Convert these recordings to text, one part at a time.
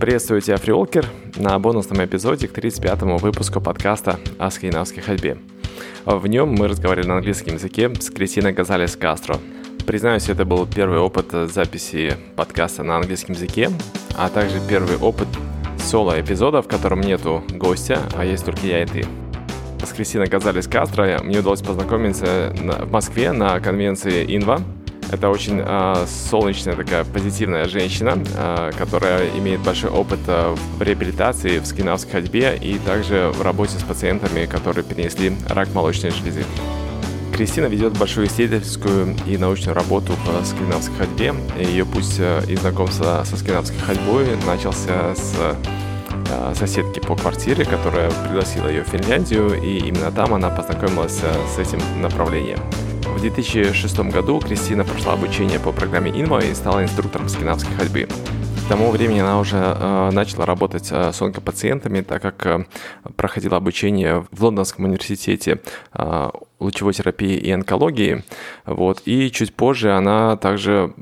Приветствую тебя, Фриолкер, на бонусном эпизоде к 35-му выпуску подкаста о скандинавской ходьбе. В нем мы разговаривали на английском языке с Кристиной Газалес Кастро. Признаюсь, это был первый опыт записи подкаста на английском языке, а также первый опыт соло-эпизода, в котором нету гостя, а есть только я и ты. С Кристиной Газалес Кастро мне удалось познакомиться в Москве на конвенции Инва – это очень э, солнечная такая позитивная женщина, э, которая имеет большой опыт э, в реабилитации, в скинавской ходьбе и также в работе с пациентами, которые перенесли рак молочной железы. Кристина ведет большую исследовательскую и научную работу по скандинавской ходьбе. Ее путь и знакомство со скандинавской ходьбой начался с соседки по квартире, которая пригласила ее в Финляндию, и именно там она познакомилась с этим направлением. В 2006 году Кристина прошла обучение по программе Инва и стала инструктором скандинавской ходьбы. К тому времени она уже э, начала работать э, с онкопациентами, так как э, проходила обучение в Лондонском университете э, лучевой терапии и онкологии. Вот. И чуть позже она также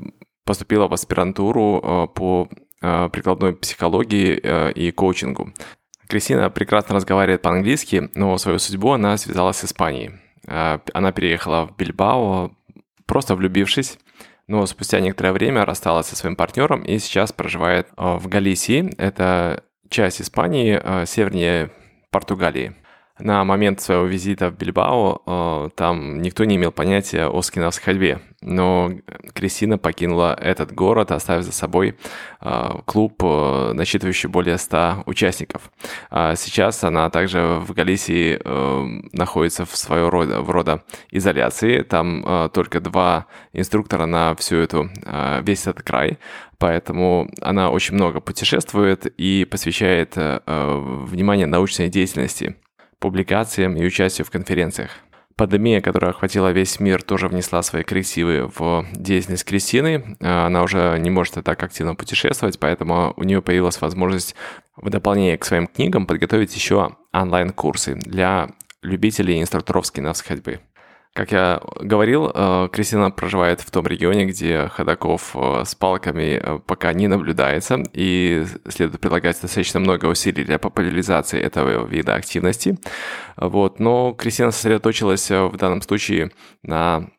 поступила в аспирантуру э, по э, прикладной психологии э, и коучингу. Кристина прекрасно разговаривает по-английски, но свою судьбу она связала с Испанией. А, она переехала в Бильбао, просто влюбившись, но спустя некоторое время рассталась со своим партнером и сейчас проживает а, в Галисии. Это часть Испании, а, севернее Португалии на момент своего визита в Бильбао э, там никто не имел понятия о скинавской ходьбе, но Кристина покинула этот город, оставив за собой э, клуб, э, насчитывающий более 100 участников. А сейчас она также в Галисии находится в своего рода, в рода изоляции, там только два инструктора на всю эту, весь этот край, поэтому она очень много путешествует и посвящает внимание научной деятельности публикациям и участию в конференциях. Пандемия, которая охватила весь мир, тоже внесла свои коррективы в деятельность Кристины. Она уже не может так активно путешествовать, поэтому у нее появилась возможность в дополнение к своим книгам подготовить еще онлайн-курсы для любителей инструкторов скинавской ходьбы. Как я говорил, э, Кристина проживает в том регионе, где ходаков э, с палками э, пока не наблюдается, и следует прилагать достаточно много усилий для популяризации этого вида активности. Вот. Но Кристина сосредоточилась в данном случае на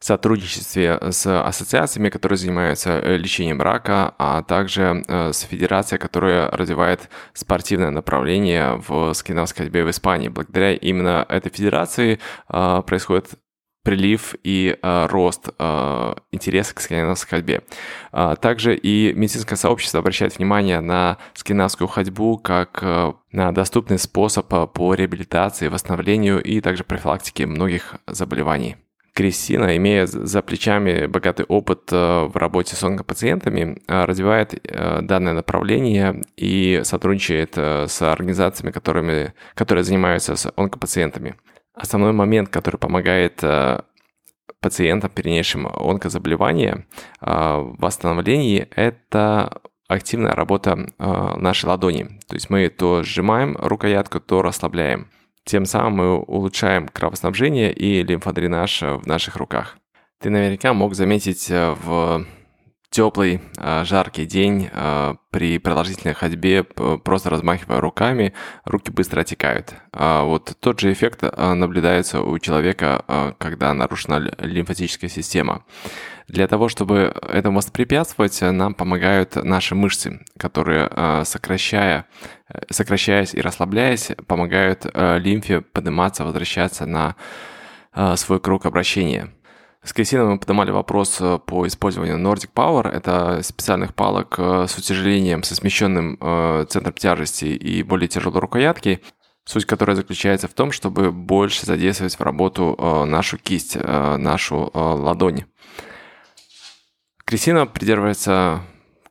сотрудничестве с ассоциациями, которые занимаются лечением рака, а также с федерацией, которая развивает спортивное направление в скандинавской ходьбе в Испании. Благодаря именно этой федерации происходит прилив и э, рост э, интереса к скандинавской ходьбе. А, также и медицинское сообщество обращает внимание на скандинавскую ходьбу как э, на доступный способ по реабилитации, восстановлению и также профилактике многих заболеваний. Кристина, имея за плечами богатый опыт в работе с онкопациентами, развивает данное направление и сотрудничает с организациями, которыми, которые занимаются с онкопациентами. Основной момент, который помогает э, пациентам, перенесшим онкозаболевание, э, в восстановлении, это активная работа э, нашей ладони. То есть мы то сжимаем рукоятку, то расслабляем. Тем самым мы улучшаем кровоснабжение и лимфодренаж в наших руках. Ты наверняка мог заметить в теплый, а, жаркий день а, при продолжительной ходьбе, просто размахивая руками, руки быстро отекают. А вот тот же эффект наблюдается у человека, когда нарушена лимфатическая система. Для того, чтобы этому воспрепятствовать, нам помогают наши мышцы, которые, сокращая, сокращаясь и расслабляясь, помогают лимфе подниматься, возвращаться на свой круг обращения. С Кристиной мы поднимали вопрос э, по использованию Nordic Power. Это специальных палок э, с утяжелением, со смещенным э, центром тяжести и более тяжелой рукоятки. Суть которой заключается в том, чтобы больше задействовать в работу нашу кисть, нашу ладонь. Кристина придерживается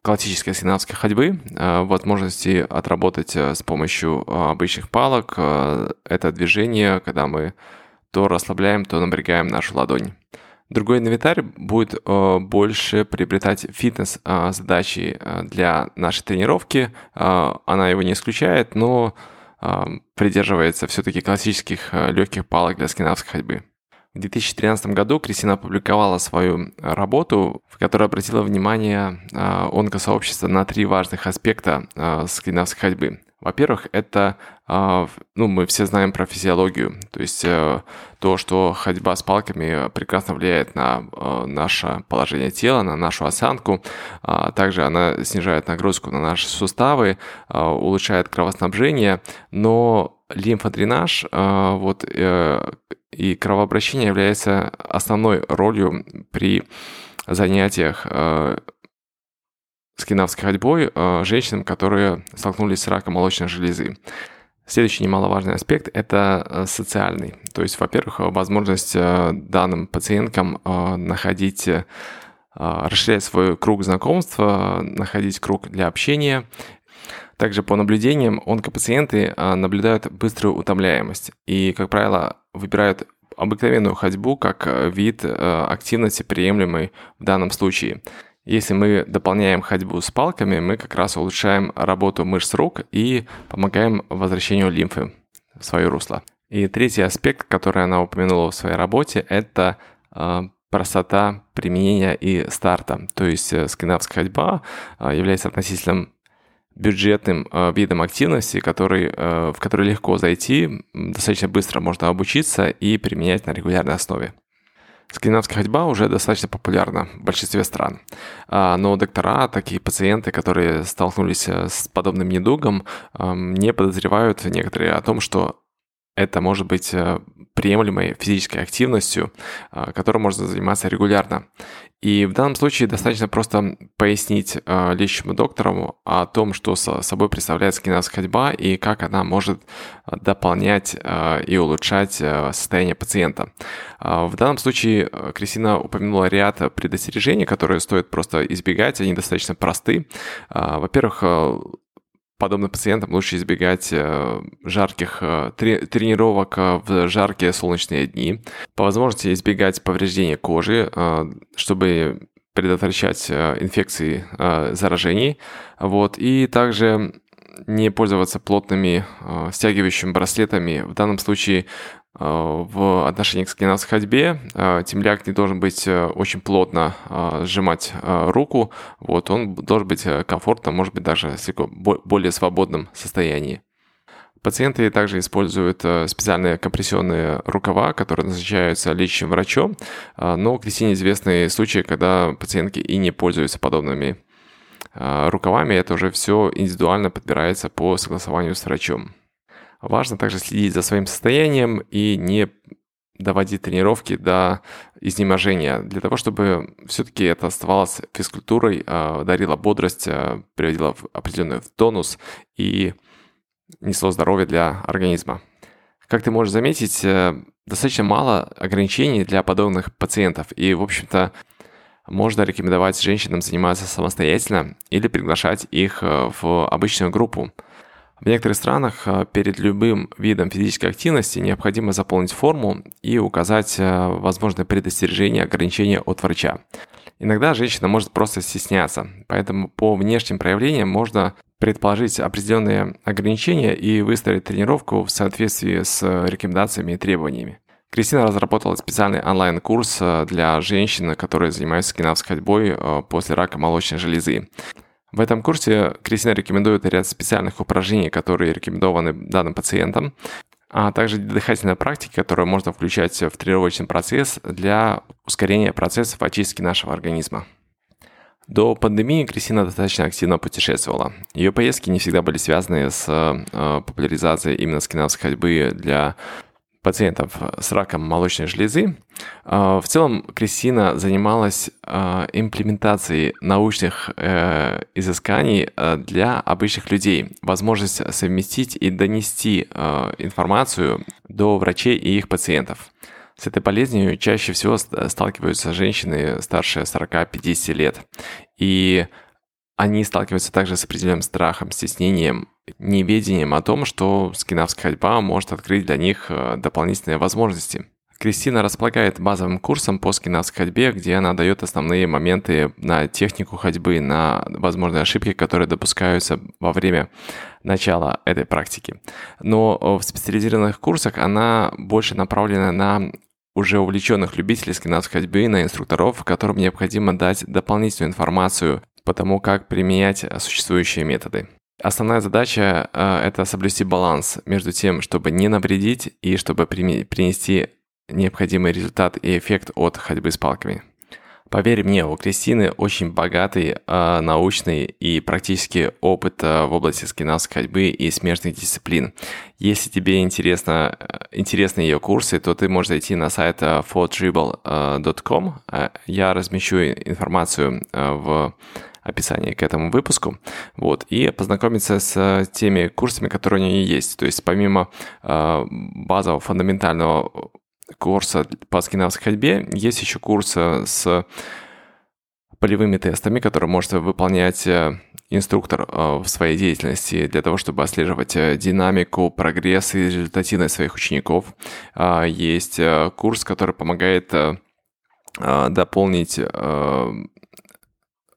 классической скандинавской ходьбы, возможности отработать с помощью обычных палок. Это движение, когда мы то расслабляем, то напрягаем нашу ладонь. Другой инвентарь будет э, больше приобретать фитнес-задачи э, для нашей тренировки. Э, она его не исключает, но придерживается все-таки классических легких палок для скандинавской ходьбы. В 2013 году Кристина опубликовала свою работу, в которой обратила внимание онкосообщества на три важных аспекта скандинавской ходьбы. Во-первых, это, ну, мы все знаем про физиологию, то есть то, что ходьба с палками прекрасно влияет на наше положение тела, на нашу осанку. Также она снижает нагрузку на наши суставы, улучшает кровоснабжение, но лимфодренаж вот, и кровообращение является основной ролью при занятиях скинавской ходьбой э, женщинам, которые столкнулись с раком молочной железы. Следующий немаловажный аспект – это э, социальный. То есть, во-первых, возможность э, данным пациенткам находить расширять свой круг знакомства, находить круг для общения. Также по наблюдениям онкопациенты наблюдают быструю утомляемость и, как правило, выбирают обыкновенную ходьбу как вид активности, приемлемый в данном случае. Если мы дополняем ходьбу с палками, мы как раз улучшаем работу мышц рук и помогаем возвращению лимфы в свое русло. И третий аспект, который она упомянула в своей работе, это э, простота применения и старта. То есть скандинавская ходьба является относительным бюджетным э, видом активности, который, э, в который легко зайти, достаточно быстро можно обучиться и применять на регулярной основе. Скандинавская ходьба уже достаточно популярна в большинстве стран. А, но доктора, такие пациенты, которые столкнулись э, с подобным недугом, эм, не подозревают некоторые о том, что это может быть э, приемлемой физической активностью, э, которой можно заниматься регулярно. И в данном случае достаточно просто пояснить э, лечащему доктору о том, что собой представляет скандинавская ходьба и как она может дополнять и улучшать состояние пациента. В данном случае Кристина упомянула ряд предостережений, которые стоит просто избегать, они достаточно просты. Во-первых, подобным пациентам лучше избегать э, жарких э, тренировок э, в жаркие солнечные дни. По возможности избегать повреждения кожи, чтобы предотвращать инфекции заражений. Вот. И также не пользоваться плотными стягивающими браслетами. В данном случае Э, в отношении к скандинавской ходьбе э, темляк не должен быть э, очень плотно сжимать руку, вот, он должен быть комфортно, может быть, даже в более свободном состоянии. Пациенты также используют специальные компрессионные рукава, которые назначаются лечащим врачом, но Кристине известны случаи, когда пациентки и не пользуются подобными рукавами, это уже все индивидуально подбирается по согласованию с врачом. Важно также следить за своим состоянием и не доводить тренировки до изнеможения, для того, чтобы все-таки это оставалось физкультурой, а, дарило бодрость, а, приводило в определенный тонус и несло здоровье для организма. Как ты можешь заметить, э, достаточно мало ограничений для подобных пациентов, и, в общем-то, можно рекомендовать женщинам заниматься самостоятельно или приглашать их э, в обычную группу – в некоторых странах э, перед любым видом физической активности необходимо заполнить форму и указать э, возможные предостережения, ограничения от врача. Иногда женщина может просто стесняться, поэтому по внешним проявлениям можно предположить определенные ограничения и выстроить тренировку в соответствии с рекомендациями и требованиями. Кристина разработала специальный онлайн-курс э, для женщин, которые занимаются кинавской ходьбой после рака молочной железы. В этом курсе Кристина рекомендует ряд специальных упражнений, которые рекомендованы данным пациентам, а также дыхательные практики, которые можно включать в тренировочный процесс для ускорения процессов очистки нашего организма. До пандемии Кристина достаточно активно путешествовала. Ее поездки не всегда были связаны с э, популяризацией именно скандинавской ходьбы для пациентов с раком молочной железы. А, в целом Кристина занималась а, имплементацией научных э, изысканий э, для обычных людей. Возможность совместить и донести э, информацию до врачей и их пациентов. С этой болезнью чаще всего сталкиваются женщины старше 40-50 лет. И они сталкиваются также с определенным страхом, стеснением неведением о том, что скинавская ходьба может открыть для них э, дополнительные возможности. Кристина располагает базовым курсом по скинавской ходьбе, где она дает основные моменты на технику ходьбы, на возможные ошибки, которые допускаются во время начала этой практики. Но в специализированных курсах она больше направлена на уже увлеченных любителей скандинавской ходьбы на инструкторов, которым необходимо дать дополнительную информацию по тому, как применять существующие методы. Основная задача э, – это соблюсти баланс между тем, чтобы не навредить и чтобы принести необходимый результат и эффект от ходьбы с палками. Поверь мне, у Кристины очень богатый э, научный и практический опыт э, в области скандинавской ходьбы и смежных дисциплин. Если тебе интересно, э, интересны ее курсы, то ты можешь зайти на сайт э, fortribble.com. Э, я размещу информацию э, в описании к этому выпуску, вот, и познакомиться с теми курсами, которые у нее есть. То есть помимо э, базового фундаментального курса по скандинавской ходьбе есть еще курс э, с полевыми тестами, которые может выполнять э, инструктор э, в своей деятельности для того, чтобы отслеживать динамику, прогресс и результативность своих учеников. А, есть курс, который помогает дополнить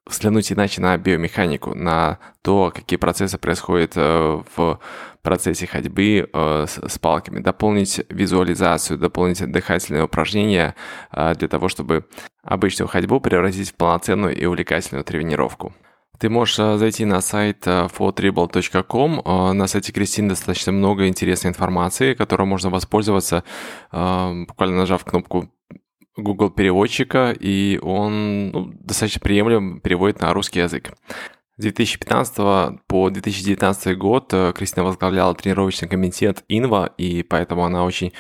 взглянуть иначе на биомеханику, на то, какие процессы происходят в процессе ходьбы э, с, палками, дополнить визуализацию, дополнить дыхательные упражнения э, для того, чтобы обычную ходьбу превратить в полноценную и увлекательную тренировку. Ты можешь э, зайти на сайт э, fortribble.com. Э, на сайте Кристины достаточно много интересной информации, которой можно воспользоваться, буквально нажав кнопку Google переводчика, и он ну, достаточно приемлем переводит на русский язык. С 2015 по 2019 год э, Кристина возглавляла тренировочный комитет Инва, и поэтому она очень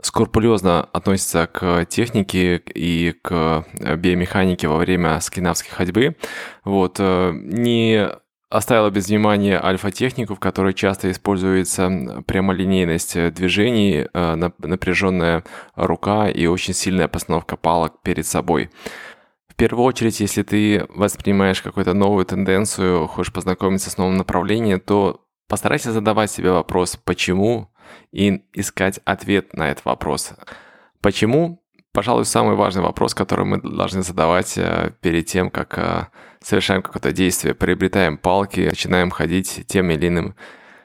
скрупулезно относится к технике и к э, биомеханике во время скандинавской ходьбы. Вот, э, не оставила без внимания альфа-технику, в которой часто используется прямолинейность движений, напряженная рука и очень сильная постановка палок перед собой первую очередь, если ты воспринимаешь какую-то новую тенденцию, хочешь познакомиться с новым направлением, то постарайся задавать себе вопрос «почему?» и искать ответ на этот вопрос. Почему? Пожалуй, самый важный вопрос, который мы должны задавать э, перед тем, как э, совершаем какое-то действие, приобретаем палки, начинаем ходить тем или иным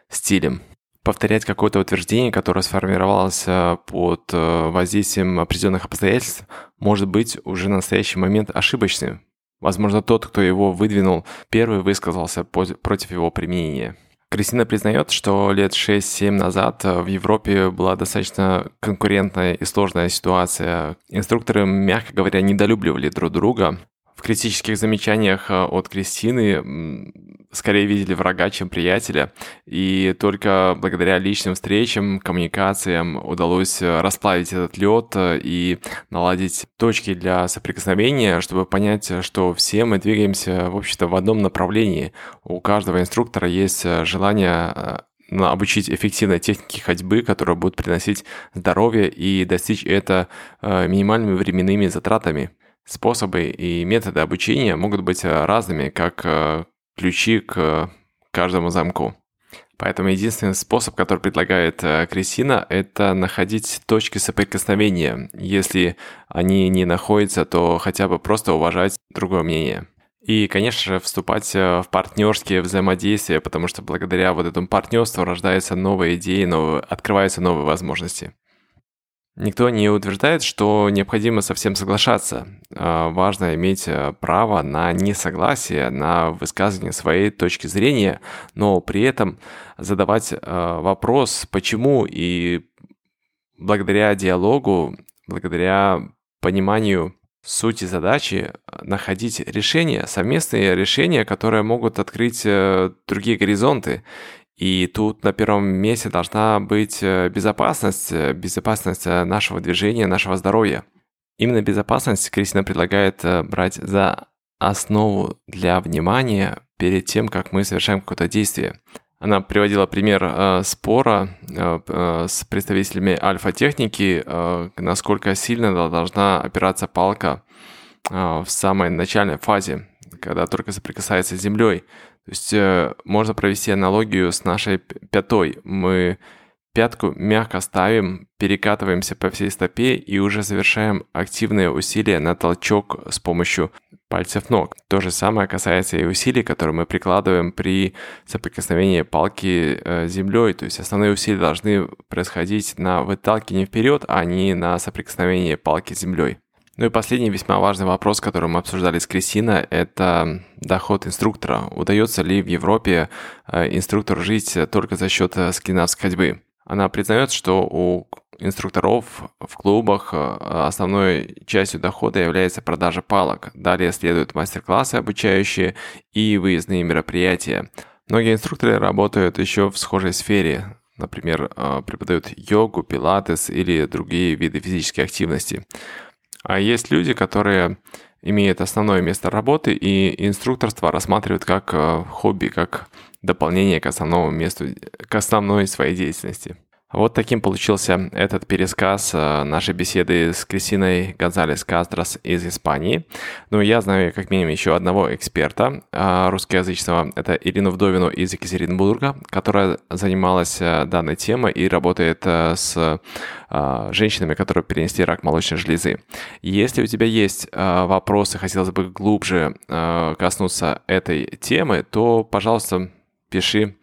стилем повторять какое-то утверждение, которое сформировалось э, под э, воздействием определенных обстоятельств, может быть уже на настоящий момент ошибочным. Возможно, тот, кто его выдвинул, первый высказался против его применения. Кристина признает, что лет 6-7 назад э, в Европе была достаточно конкурентная и сложная ситуация. Инструкторы, мягко говоря, недолюбливали друг друга, критических замечаниях э, от Кристины скорее видели врага, чем приятеля, и только благодаря личным встречам, коммуникациям удалось э, расплавить этот лед э, и наладить точки для соприкосновения, чтобы понять, что все мы двигаемся, в общем-то, в одном направлении. У каждого инструктора есть желание обучить эффективной технике ходьбы, которая будет приносить здоровье и достичь это минимальными временными затратами. Способы и методы обучения могут быть э, разными, как э, ключи к каждому замку. Поэтому единственный способ, который предлагает э, Кристина, это находить точки соприкосновения. Если они не находятся, то хотя бы просто уважать другое мнение. И, конечно же, вступать в партнерские взаимодействия, потому что благодаря вот этому партнерству рождаются новые идеи, новые, открываются новые возможности. Никто не утверждает, что необходимо совсем соглашаться. А, важно иметь э, право на несогласие, на высказывание своей точки зрения, но при этом задавать э, вопрос, почему, и благодаря диалогу, благодаря пониманию сути задачи находить решения, совместные решения, которые могут открыть э, другие горизонты и тут на первом месте должна быть э, безопасность, э, безопасность э, нашего движения, нашего здоровья. Именно безопасность Кристина предлагает брать за основу для внимания перед тем, как мы совершаем какое-то действие. Она приводила пример спора с представителями альфа-техники, насколько сильно должна опираться палка в самой начальной фазе, когда только соприкасается с землей. То есть э, можно провести аналогию с нашей пятой. Мы пятку мягко ставим, перекатываемся по всей стопе и уже завершаем активные усилия на толчок с помощью пальцев ног. То же самое касается и усилий, которые мы прикладываем при соприкосновении палки э, с землей. То есть основные усилия должны происходить на выталкивании вперед, а не на соприкосновении палки с землей. Ну и последний весьма важный вопрос, который мы обсуждали с Кристиной, это доход инструктора. Удается ли в Европе э, инструктору жить только за счет э, скандинавской ходьбы? Она признает, что у инструкторов в клубах э, основной частью дохода является продажа палок. Далее следуют мастер-классы обучающие и выездные мероприятия. Многие инструкторы работают еще в схожей сфере, например, преподают йогу, пилатес или другие виды физической активности. А есть люди, которые имеют основное место работы и инструкторство рассматривают как э, хобби, как дополнение к основному месту, к основной своей деятельности. Вот таким получился этот пересказ э, нашей беседы с Кристиной Гонзалес Кастрос из Испании. Ну, я знаю как минимум еще одного эксперта э, русскоязычного. Это Ирину Вдовину из Екатеринбурга, которая занималась э, данной темой и работает с женщинами, которые перенесли рак молочной железы. Если у тебя есть вопросы, хотелось бы глубже коснуться этой темы, то, пожалуйста, пиши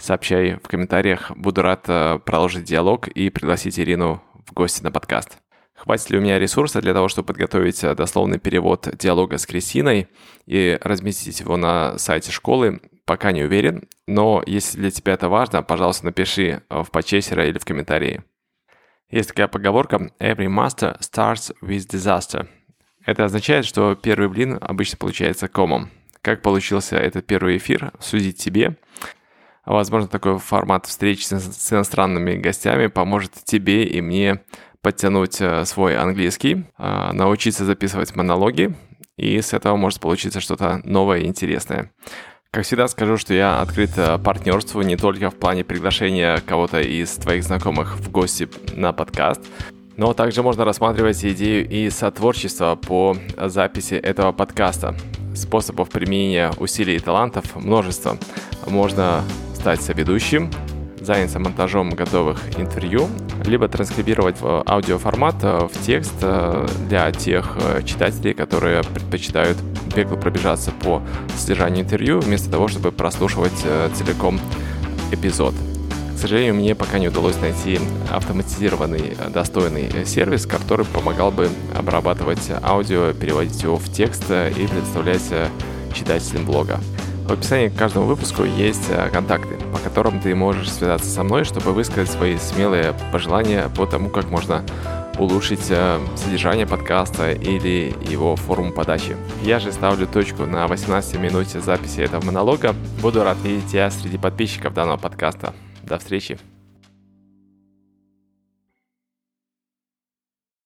сообщай в комментариях. Буду рад э, продолжить диалог и пригласить Ирину в гости на подкаст. Хватит ли у меня ресурса для того, чтобы подготовить э, дословный перевод диалога с Кристиной и разместить его на сайте школы? Пока не уверен, но если для тебя это важно, пожалуйста, напиши э, в подчесера или в комментарии. Есть такая поговорка «Every master starts with disaster». Это означает, что первый блин обычно получается комом. Как получился этот первый эфир, судить тебе. Возможно, такой формат встреч с иностранными гостями поможет тебе и мне подтянуть э, свой английский, э, научиться записывать монологи, и с этого может получиться что-то новое и интересное. Как всегда скажу, что я открыт э, партнерству не только в плане приглашения кого-то из твоих знакомых в гости на подкаст, но также можно рассматривать идею и сотворчество по записи этого подкаста. Способов применения усилий и талантов множество. Можно стать соведущим, заняться монтажом готовых интервью, либо транскрибировать в аудиоформат э, в текст э, для тех э, читателей, которые предпочитают бегло пробежаться по содержанию интервью, вместо того, чтобы прослушивать целиком эпизод. К сожалению, мне пока не удалось найти автоматизированный достойный сервис, который помогал бы обрабатывать аудио, переводить его в текст и предоставлять читателям блога. В описании к каждому выпуску есть э, контакты, по которым ты можешь связаться со мной, чтобы высказать свои смелые пожелания по тому, как можно улучшить э, содержание подкаста или его форму подачи. Я же ставлю точку на 18 минуте записи этого монолога. Буду рад видеть тебя среди подписчиков данного подкаста. До встречи!